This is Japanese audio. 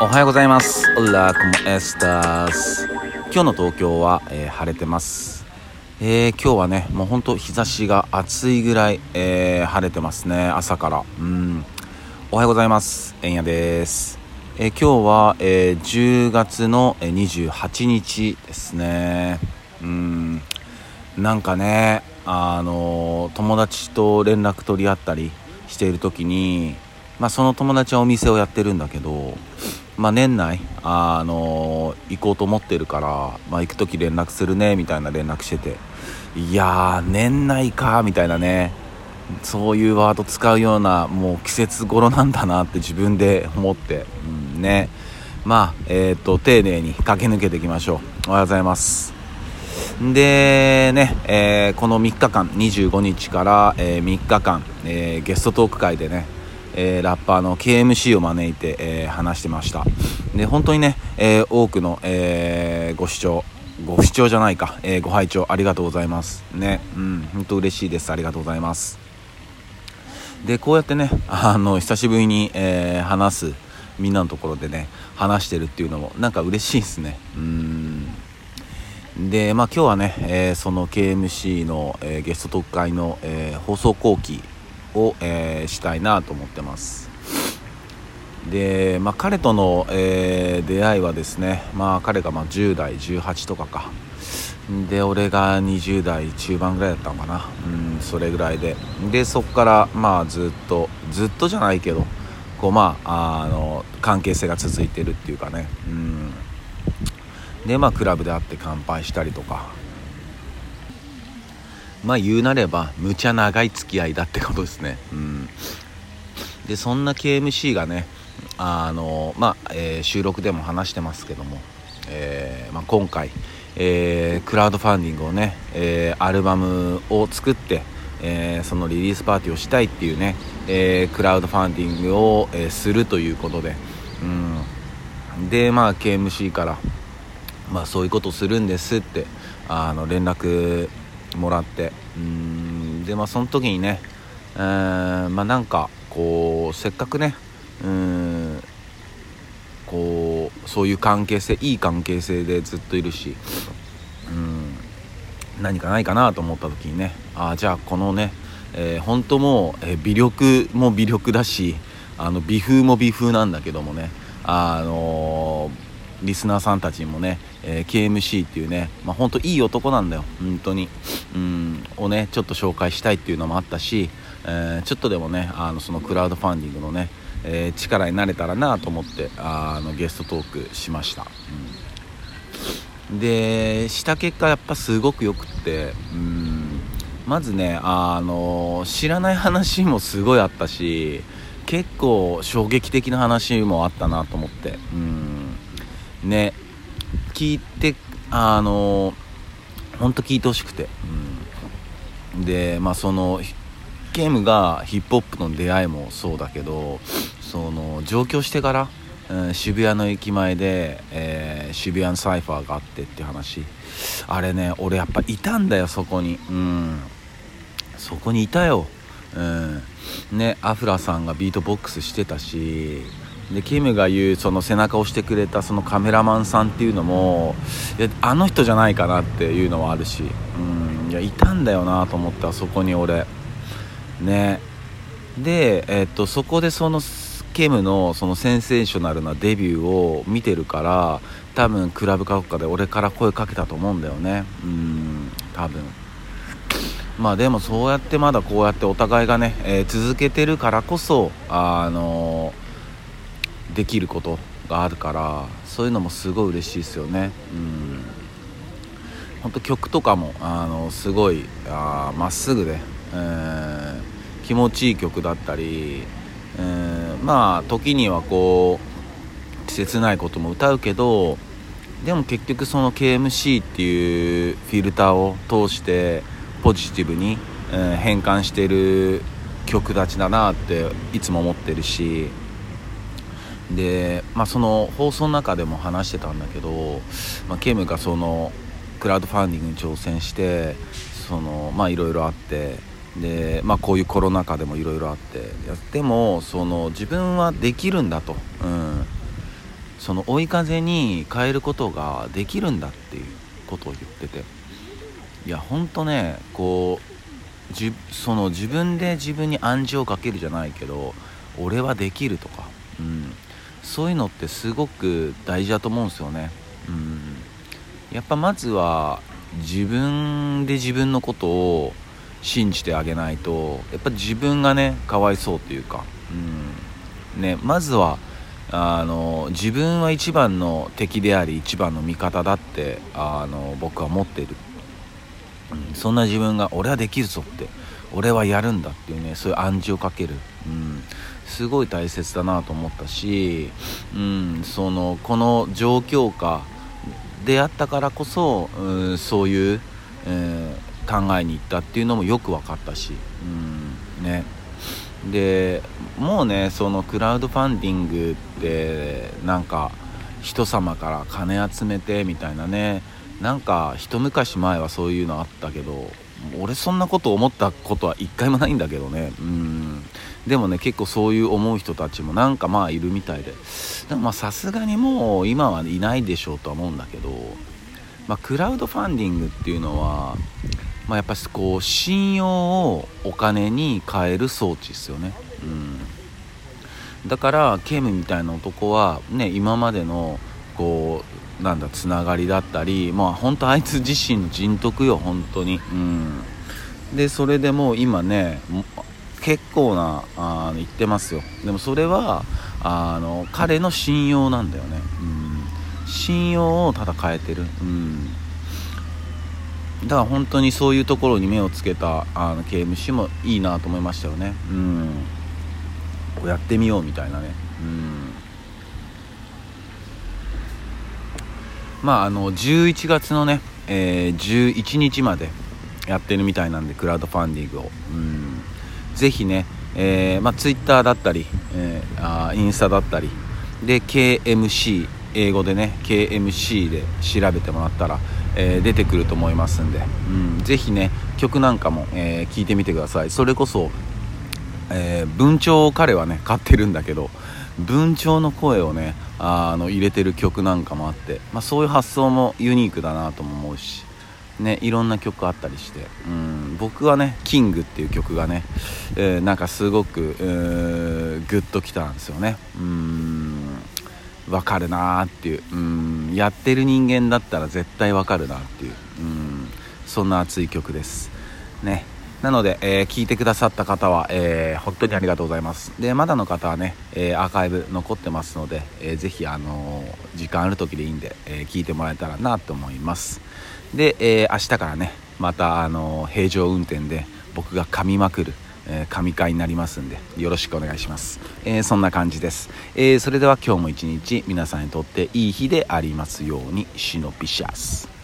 おはようございます。オラコモエスタース。今日の東京は、えー晴れてます。えー今日はね、もうほんと日差しが暑いぐらい、えー晴れてますね、朝から。うん。おはようございます。えんやです。え今日は、え10月の28日ですね。うん。なんかね、あの友達と連絡取り合ったりしている時に、まあ、その友達はお店をやってるんだけど、まあ、年内、あの行こうと思ってるから、まあ、行く時連絡するねみたいな連絡してていやー年内かみたいなねそういうワード使うようなもう季節頃なんだなって自分で思って、うん、ね。まあえっ、と丁寧に駆け抜けていきましょう。おはようございます。でね、えーこの3日間25日から、え3日間、えゲストトーク会でね、えーラッパーの KMC を招いて、えー話してました。で本当にね、えー多くの、えーご視聴ご視聴じゃないか、えーご拝聴ありがとうございます。ねうん本当嬉しいです。ありがとうございます。でこうやってねあの久しぶりに、えー話すみんなのところでね話してるっていうのもなんか嬉しいですね。うん。でまあ今日はね、えーその KMC の、えーゲスト特会の、えー放送後期を、えーしたいなと思ってます。で、まあ、彼との、えー出会いはですね、まあ、彼がまあ10代18とかか。で俺が20代中盤ぐらいだったのかな。うんそれぐらいで。でそこからまあずっとずっとじゃないけどこうまああの関係性が続いてるっていうかね。うん。でまあクラブで会って乾杯したりとか。まあ言うなればむちゃ長い付き合いだってことですね。うん。でそんな KMC がねあのまあ、えー収録でも話してますけども、えーまあ、今回、えークラウドファンディングをね、えアルバムを作って、えそのリリースパーティーをしたいっていうね、えクラウドファンディングを、えするということで、うん、でまあ KMC からまあ、そういうことするんですってあの連絡もらって。うんでまあその時にね、えーまあなんかこうせっかくねうんこうそういう関係性いい関係性でずっといるしうん何かないかなと思った時にねあーじゃあこのね、えー本当もう、えー微力も微力だしあの微風も微風なんだけどもねあのーリスナーさんたちにもね、えー KMC っていうね、まあ、本当いい男なんだよ。本当に。うん。をねちょっと紹介したいっていうのもあったし、えーちょっとでもねあのそのクラウドファンディングのね、えー力になれたらなと思ってあのゲストトークしました、うん。でした結果やっぱすごくよくってうん。まずねあの知らない話もすごいあったし結構衝撃的な話もあったなと思って。うん。ね聞いてあの本当聞いてほしくて、うん、でまあそのゲームがヒップホップの出会いもそうだけどその上京してから、うん渋谷の駅前で、えー渋谷のサイファーがあってって話。あれね俺やっぱいたんだよそこに。うん。そこにいたよ。うん。ねアフラさんがビートボックスしてたしでキムが言うその背中を押してくれたそのカメラマンさんっていうのもいやあの人じゃないかなっていうのはあるしうんいやいたんだよなと思ったそこに俺。ね。で、えっとそこでそのケムのそのセンセーショナルなデビューを見てるから多分クラブかどっかで俺から声かけたと思うんだよね。うん多分。まあでもそうやってまだこうやってお互いがね、えー続けてるからこそあのできることがあるからそういうのもすごい嬉しいですよね。うん。本当曲とかもあのすごいまっすぐで、えー気持ちいい曲だったり、えーまあ時にはこう切ないことも歌うけどでも結局その KMC っていうフィルターを通してポジティブに、えー変換してる曲たちだなっていつも思ってるしで、まあ、その放送の中でも話してたんだけど、まあ、ケムがそのクラウドファンディングに挑戦してそのまあいろいろあってで、まあ、こういうコロナ禍でもいろいろあってやってもその自分はできるんだと、うん、その追い風に変えることができるんだっていうことを言ってて。いやほんとねこうじその自分で自分に暗示をかけるじゃないけど俺はできるとか、うん、そういうのってすごく大事だと思うんですよね、うん、やっぱまずは自分で自分のことを信じてあげないとやっぱ自分がねかわいそうというか、うん。ね、まずはあの自分は一番の敵であり一番の味方だってあの僕は思ってる、うん、そんな自分が俺はできるぞって俺はやるんだっていうねそういう暗示をかける、うん、すごい大切だなと思ったし、うん、そのこの状況下であったからこそ、うん、そういう、えー、考えに行ったっていうのもよく分かったし、うんね、でもうねそのクラウドファンディングってなんか人様から金集めてみたいなねなんか一昔前はそういうのあったけど俺そんなこと思ったことは一回もないんだけどね。うん。でもね結構そういう思う人たちもなんかまあいるみたいで。でもまあさすがにもう今はいないでしょうとは思うんだけど、まあ、クラウドファンディングっていうのはまあ、やっぱこう信用をお金に変える装置ですよね、うん、だからケムみたいな男はね今までのこうなんだつながりだったりまあ本当あいつ自身の人徳よ本当に。うん。でそれでもう今ね結構なあ言ってますよ。でもそれはあの彼の信用なんだよね、うん、信用をただ変えてる。うん。だから本当にそういうところに目をつけたあの KMC もいいなと思いましたよね。うん。こうやってみようみたいなね。うん。まああの11月のね、えー、11日までやってるみたいなんでクラウドファンディングを。うん。ぜひね、えーまあ、Twitter だったり、えー、あインスタだったりで KMC 英語でね KMC で調べてもらったらえー、出てくると思いますんで、うん、ぜひね曲なんかも、えー、聞いてみてください。それこそ、えー、文鳥を彼はね買ってるんだけど文鳥の声をねあの入れてる曲なんかもあって、まあ、そういう発想もユニークだなとも思うしね、いろんな曲あったりして、うん、僕はね「キングっていう曲がね、えー、なんかすごく、グッときたんですよね。うん分かるなーっていううんやってる人間だったら絶対わかるなっていううんそんな熱い曲です。ね。なので、えー、聞いてくださった方は、えー、本当にありがとうございます。でまだの方はね、えー、アーカイブ残ってますので、えー、ぜひ、あの時間ある時でいいんで、え聞いてもらえたらなと思います。で、え明日からねまた、あの平常運転で僕が噛みまくるえ神会になりますんでよろしくお願いします、えー、そんな感じです、えー、それでは今日も一日皆さんにとっていい日でありますようにシノピシャス。